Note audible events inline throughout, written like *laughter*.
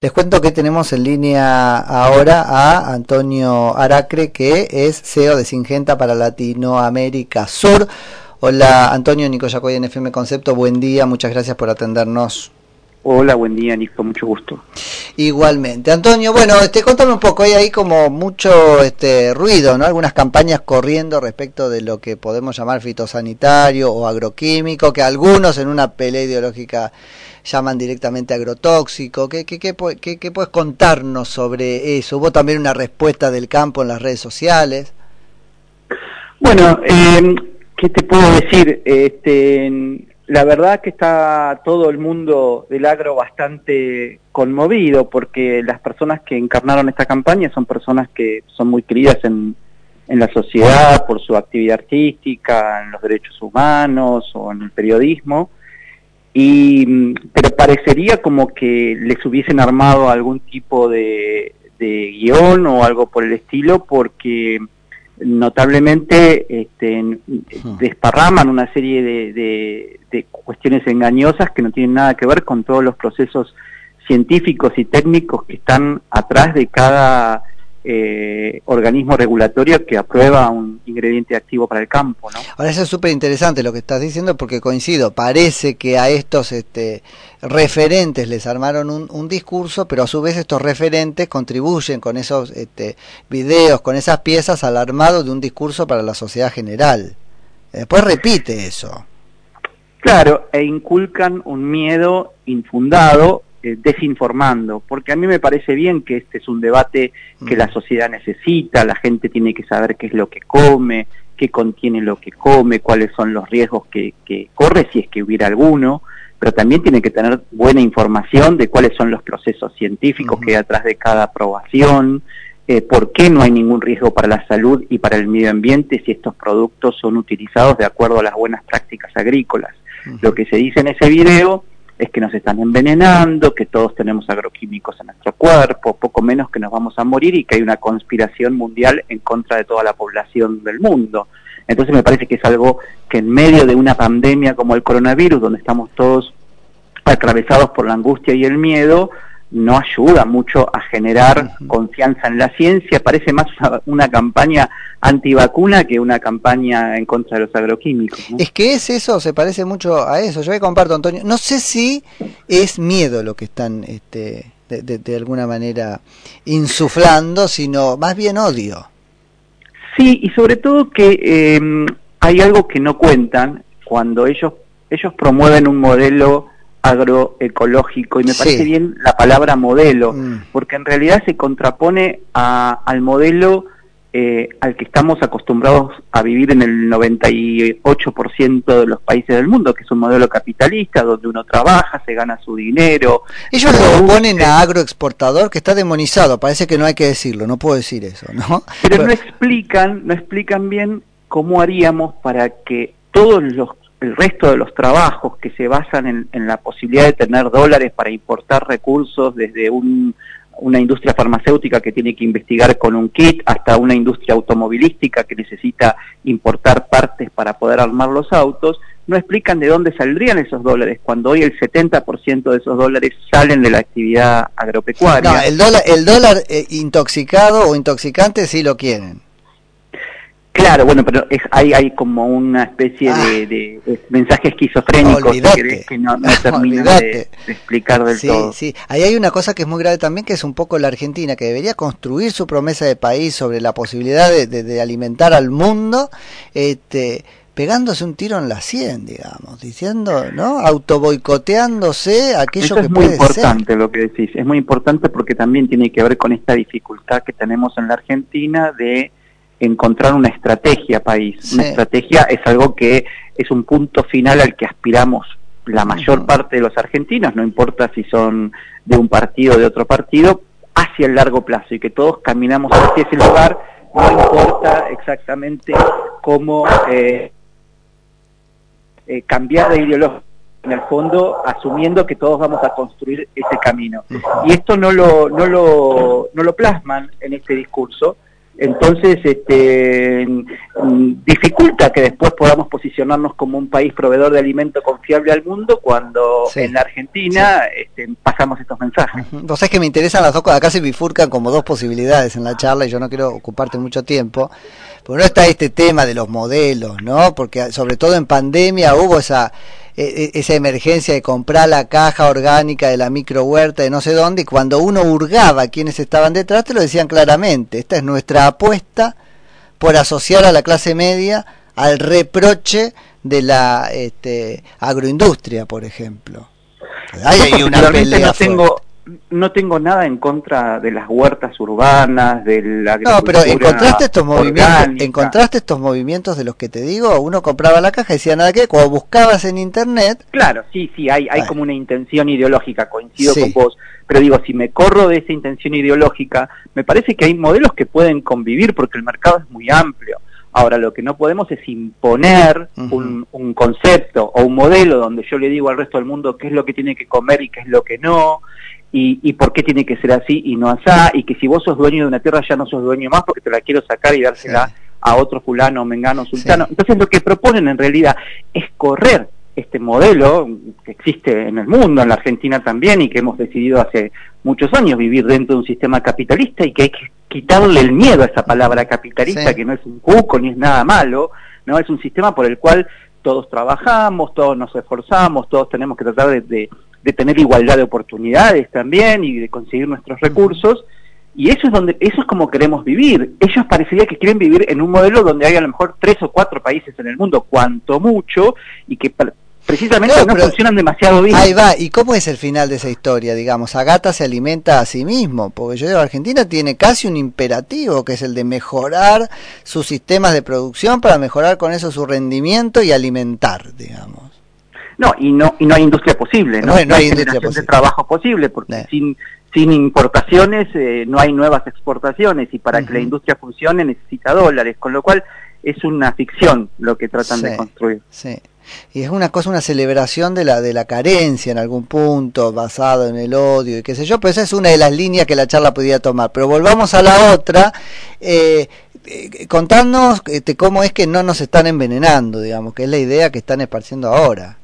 Les cuento que tenemos en línea ahora a Antonio Aracre, que es CEO de Singenta para Latinoamérica Sur. Hola Antonio, Nico Yacoy en FM Concepto, buen día, muchas gracias por atendernos. Hola, buen día Nico, mucho gusto. Igualmente. Antonio, bueno, este, contame un poco, hay ahí como mucho este ruido, ¿no? Algunas campañas corriendo respecto de lo que podemos llamar fitosanitario o agroquímico, que algunos en una pelea ideológica llaman directamente agrotóxico. ¿Qué, qué, qué, qué, puedes contarnos sobre eso? ¿Hubo también una respuesta del campo en las redes sociales? Bueno, eh, ¿qué te puedo decir? Este, la verdad que está todo el mundo del agro bastante conmovido porque las personas que encarnaron esta campaña son personas que son muy queridas en, la sociedad por su actividad artística, en los derechos humanos o en el periodismo. Y, pero parecería como que les hubiesen armado algún tipo de, guion o algo por el estilo, porque notablemente este, desparraman una serie de, de, cuestiones engañosas que no tienen nada que ver con todos los procesos científicos y técnicos que están atrás de cada eh, organismo regulatorio que aprueba un ingrediente activo para el campo. ¿no? Ahora eso es súper interesante lo que estás diciendo porque coincido, parece que a estos este, referentes les armaron un, discurso, pero a su vez estos referentes contribuyen con esos este, videos, con esas piezas al armado de un discurso para la sociedad general. Después repite eso. Claro, e inculcan un miedo infundado eh, desinformando, porque a mí me parece bien que este es un debate que la mm. sociedad necesita, la gente tiene que saber qué es lo que come, qué contiene lo que come, cuáles son los riesgos que, corre, si es que hubiera alguno, pero también tiene que tener buena información de cuáles son los procesos científicos que hay atrás de cada aprobación, eh, por qué no hay ningún riesgo para la salud y para el medio ambiente si estos productos son utilizados de acuerdo a las buenas prácticas agrícolas. Lo que se dice en ese video es que nos están envenenando, que todos tenemos agroquímicos en nuestro cuerpo, poco menos que nos vamos a morir y que hay una conspiración mundial en contra de toda la población del mundo. Entonces me parece que es algo que en medio de una pandemia como el coronavirus, donde estamos todos atravesados por la angustia y el miedo, no ayuda mucho a generar confianza en la ciencia, parece más una, campaña antivacuna que una campaña en contra de los agroquímicos. Es que es eso, se parece mucho a eso. Yo comparto, Antonio. No sé si es miedo lo que están este, de, alguna manera insuflando, sino más bien odio. Sí, y sobre todo que eh, hay algo que no cuentan cuando ellos, ellos promueven un modelo agroecológico y me parece bien la palabra modelo, mm. porque en realidad se contrapone a, al modelo eh, al que estamos acostumbrados a vivir en el 98% de los países del mundo, que es un modelo capitalista donde uno trabaja, se gana su dinero. Ellos lo oponen a agroexportador que está demonizado, parece que no hay que decirlo, no puedo decir eso, ¿no? Pero no explican, no explican bien cómo haríamos para que todos los el resto de los trabajos que se basan en, la posibilidad de tener dólares para importar recursos desde una industria farmacéutica que tiene que investigar con un kit hasta una industria automovilística que necesita importar partes para poder armar los autos, no explican de dónde saldrían esos dólares, cuando hoy el 70% de esos dólares salen de la actividad agropecuaria. No, el dólar, el dólar eh, intoxicado o intoxicante sí lo quieren. Claro, bueno, pero es, hay, hay como una especie de, ah. mensaje esquizofrénico que no, no *laughs* termina de, explicar del todo. Sí, ahí hay una cosa que es muy grave también, que es un poco la Argentina, que debería construir su promesa de país sobre la posibilidad de, alimentar al mundo, este, pegándose un tiro en la sien, digamos, diciendo, ¿no? Autoboicoteándose aquello Eso que es muy importante lo que decís, es muy importante porque también tiene que ver con esta dificultad que tenemos en la Argentina de encontrar una estrategia país. Una estrategia es algo que es un punto final al que aspiramos la mayor parte de los argentinos, no importa si son de un partido o de otro partido, hacia el largo plazo y que todos caminamos hacia ese lugar, no importa exactamente cómo eh, eh, cambiar de ideología en el fondo asumiendo que todos vamos a construir ese camino. Y esto no lo, no lo, no lo plasman en este discurso, Entonces, este, dificulta que después podamos posicionarnos como un país proveedor de alimento confiable al mundo cuando en la Argentina este, pasamos estos mensajes. Vos sabés que me interesan las dos cosas, acá se bifurcan como dos posibilidades en la charla y yo no quiero ocuparte mucho tiempo. Pero no está este tema de los modelos, ¿no? Porque sobre todo en pandemia hubo esa e, e, esa emergencia de comprar la caja orgánica de la micro huerta de no sé dónde, y cuando uno hurgaba a quienes estaban detrás, te lo decían claramente, esta es nuestra apuesta por asociar a la clase media al reproche de la este, agroindustria, por ejemplo. Hay una pelea tengo, no tengo nada en contra de las huertas urbanas, de la No, pero encontraste estos movimientos, encontraste estos movimientos de los que te digo, uno compraba la caja y decía nada que, cuando buscabas en internet. Claro, sí, sí, hay, hay como una intención ideológica, coincido con vos, pero digo, si me corro de esa intención ideológica, me parece que hay modelos que pueden convivir porque el mercado es muy amplio. Ahora, lo que no podemos es imponer un, un, concepto o un modelo donde yo le digo al resto del mundo qué es lo que tiene que comer y qué es lo que no, y, y, por qué tiene que ser así y no asá, y que si vos sos dueño de una tierra ya no sos dueño más porque te la quiero sacar y dársela a otro fulano, mengano, sultano. Entonces lo que proponen en realidad es correr este modelo que existe en el mundo, en la Argentina también, y que hemos decidido hace muchos años vivir dentro de un sistema capitalista y que hay que quitarle el miedo a esa palabra capitalista, que no es un cuco ni es nada malo, no es un sistema por el cual todos trabajamos, todos nos esforzamos, todos tenemos que tratar de de tener igualdad de oportunidades también y de conseguir nuestros recursos. Y eso es donde, eso es como queremos vivir. Ellos parecería que quieren vivir en un modelo donde hay a lo mejor tres o cuatro países en el mundo, cuanto mucho, y que precisamente no, funcionan demasiado bien. Ahí va, ¿y cómo es el final de esa historia? Digamos, Agata se alimenta a sí mismo, porque yo digo, Argentina tiene casi un imperativo, que es el de mejorar sus sistemas de producción para mejorar con eso su rendimiento y alimentar, digamos. No, y no y no hay industria posible, ¿no? No, hay, industria de trabajo posible, porque sin, sin importaciones eh, no hay nuevas exportaciones y para que la industria funcione necesita dólares, con lo cual es una ficción lo que tratan de construir. Sí. Y es una cosa, una celebración de la de la carencia en algún punto, basado en el odio y qué sé yo, pero esa es una de las líneas que la charla podía tomar. Pero volvamos a la otra. Eh, eh este, cómo es que no nos están envenenando, digamos, que es la idea que están esparciendo ahora.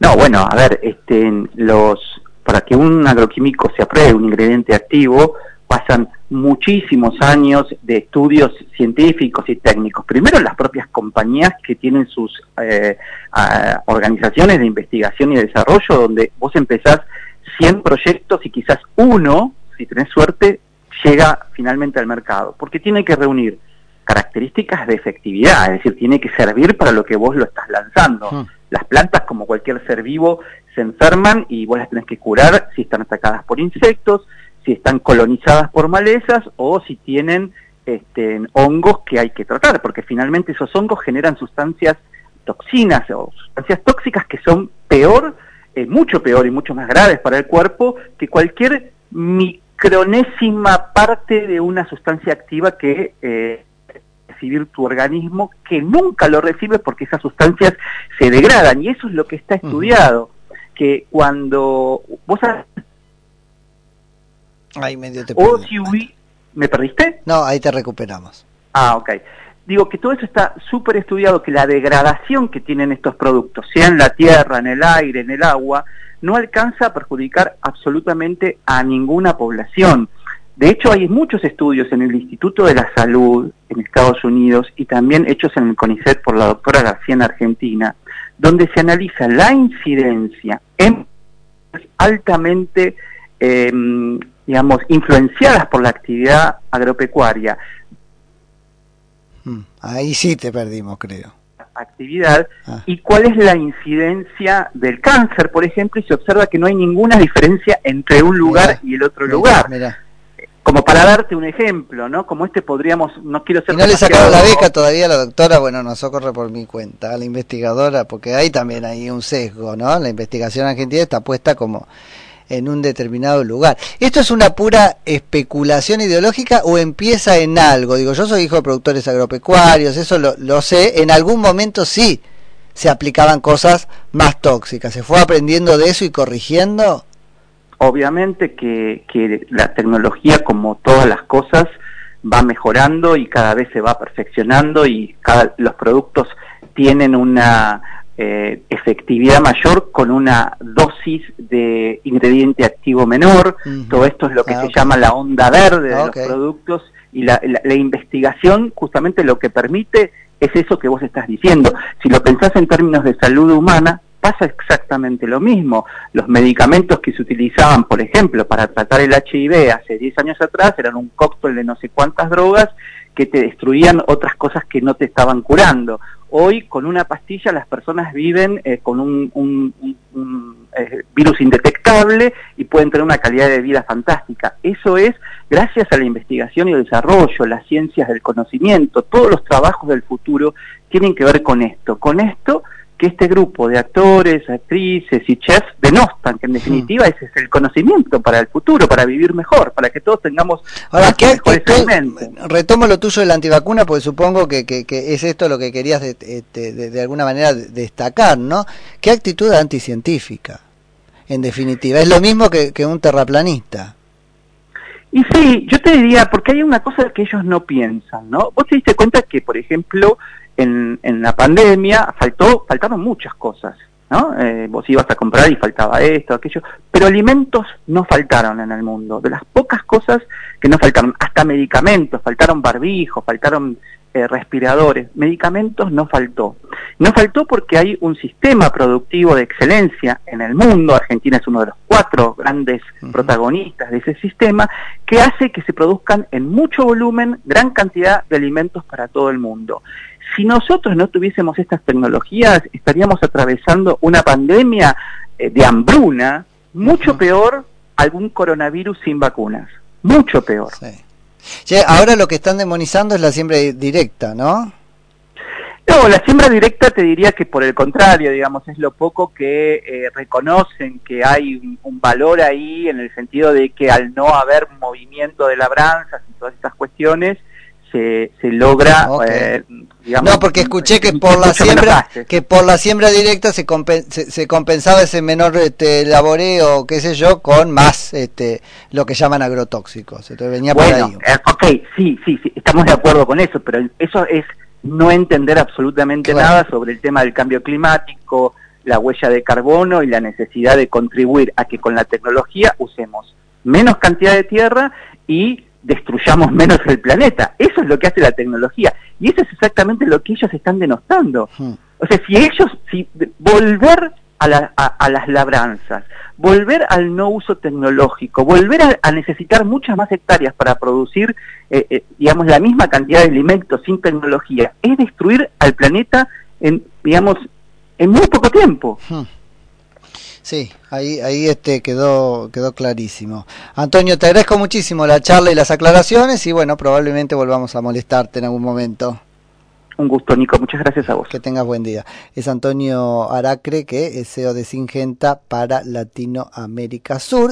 No, bueno, a ver, este, los, para que un agroquímico se apruebe un ingrediente activo, pasan muchísimos años de estudios científicos y técnicos. Primero las propias compañías que tienen sus eh, organizaciones de investigación y desarrollo, donde vos empezás 100 proyectos y quizás uno, si tenés suerte, llega finalmente al mercado, porque tiene que reunir características de efectividad, es decir, tiene que servir para lo que vos lo estás lanzando. Hmm. Las plantas, como cualquier ser vivo, se enferman y vos las tenés que curar si están atacadas por insectos, si están colonizadas por malezas o si tienen este, hongos que hay que tratar, porque finalmente esos hongos generan sustancias toxinas o sustancias tóxicas que son peor, eh, mucho peor y mucho más graves para el cuerpo que cualquier micronésima parte de una sustancia activa que eh, recibir tu organismo que nunca lo recibe porque esas sustancias se degradan. Y eso es lo que está estudiado, que cuando vos Ahí medio te o si ¿Me perdiste? No, ahí te recuperamos. Ah, ok. Digo que todo eso está súper estudiado, que la degradación que tienen estos productos, sea en la tierra, en el aire, en el agua, no alcanza a perjudicar absolutamente a ninguna población. De hecho, hay muchos estudios en el Instituto de la Salud en Estados Unidos y también hechos en el CONICET por la doctora García en Argentina, donde se analiza la incidencia en altamente, em, digamos, influenciadas por la actividad agropecuaria. Hmm, ahí sí te perdimos, creo. Actividad ah. y cuál es la incidencia del cáncer, por ejemplo, y se observa que no hay ninguna diferencia entre un lugar y el otro lugar como para darte un ejemplo, ¿no? Como este podríamos, no quiero ser... Y no le sacado la beca todavía a la doctora, bueno, no socorre por mi cuenta, a la investigadora, porque ahí también hay un sesgo, ¿no? La investigación argentina está puesta como en un determinado lugar. ¿Esto es una pura especulación ideológica o empieza en algo? Digo, yo soy hijo de productores agropecuarios, eso lo, sé, en algún momento sí se aplicaban cosas más tóxicas, ¿se fue aprendiendo de eso y corrigiendo? Obviamente que, que la tecnología, como todas las cosas, va mejorando y cada vez se va perfeccionando y cada, los productos tienen una eh, efectividad mayor con una de ingrediente activo menor. Todo esto es lo que ah, se llama la onda verde de los productos y la, la, investigación justamente lo que permite es eso que vos estás diciendo. Si lo pensás en términos de salud humana, pasa exactamente lo mismo. Los medicamentos que se utilizaban, por ejemplo, para tratar el HIV hace 10 años atrás eran un cóctel de no sé cuántas drogas que te destruían otras cosas que no te estaban curando. Hoy con una pastilla las personas viven eh, con un, virus indetectable y pueden tener una calidad de vida fantástica. Eso es gracias a la investigación y el desarrollo, las ciencias del conocimiento, todos los trabajos del futuro tienen que ver con esto. Con esto que este grupo de actores, actrices y chefs denostan, que en definitiva ese es el conocimiento para el futuro, para vivir mejor, para que todos tengamos Ahora, ¿qué, retomo lo tuyo de la antivacuna, porque supongo que, que, es esto lo que querías de, de, alguna manera destacar, ¿no? ¿Qué actitud anticientífica? En definitiva, es lo mismo que, que un terraplanista. Y sí, yo te diría, porque hay una cosa que ellos no piensan, ¿no? Vos te diste cuenta que, por ejemplo, en, en la pandemia faltó, faltaron muchas cosas, ¿no? Eh, vos ibas a comprar y faltaba esto, aquello, pero alimentos no faltaron en el mundo, de las pocas cosas que no faltaron, hasta medicamentos, faltaron barbijos, faltaron eh, respiradores, medicamentos no faltó. No faltó porque hay un sistema productivo de excelencia en el mundo, Argentina es uno de los cuatro grandes protagonistas de ese sistema, que hace que se produzcan en mucho volumen gran cantidad de alimentos para todo el mundo. Si nosotros no tuviésemos estas tecnologías, estaríamos atravesando una pandemia eh, de hambruna mucho peor algún coronavirus sin vacunas. Mucho peor. Ahora lo que están demonizando es la siembra directa, ¿no? No, la siembra directa te diría que por el contrario, digamos, es lo poco que eh, reconocen que hay un, valor ahí en el sentido de que al no haber movimiento de labranzas y todas estas cuestiones, se, se logra eh, no porque escuché que por la siembra que por la siembra directa se, se, compensaba ese menor este, laboreo qué sé yo con más este lo que llaman agrotóxicos. Entonces venía por ahí. eh, ok sí sí sí estamos de acuerdo con eso pero eso es no entender absolutamente nada sobre el tema del cambio climático la huella de carbono y la necesidad de contribuir a que con la tecnología usemos menos cantidad de tierra y destruyamos menos el planeta. Eso es lo que hace la tecnología. Y eso es exactamente lo que ellos están denostando. Hmm. O sea, si ellos, si volver a, las labranzas, volver al no uso tecnológico, volver a, necesitar muchas más hectáreas para producir, eh, eh, digamos, la misma cantidad de alimentos sin tecnología, es destruir al planeta en, digamos, en muy poco tiempo. Hmm. Sí, ahí, ahí este quedó, quedó clarísimo. Antonio, te agradezco muchísimo la charla y las aclaraciones y bueno, probablemente volvamos a molestarte en algún momento. Un gusto, Nico. Muchas gracias a vos. Que tengas buen día. Es Antonio Aracre, que es CEO de Singenta para Latinoamérica Sur.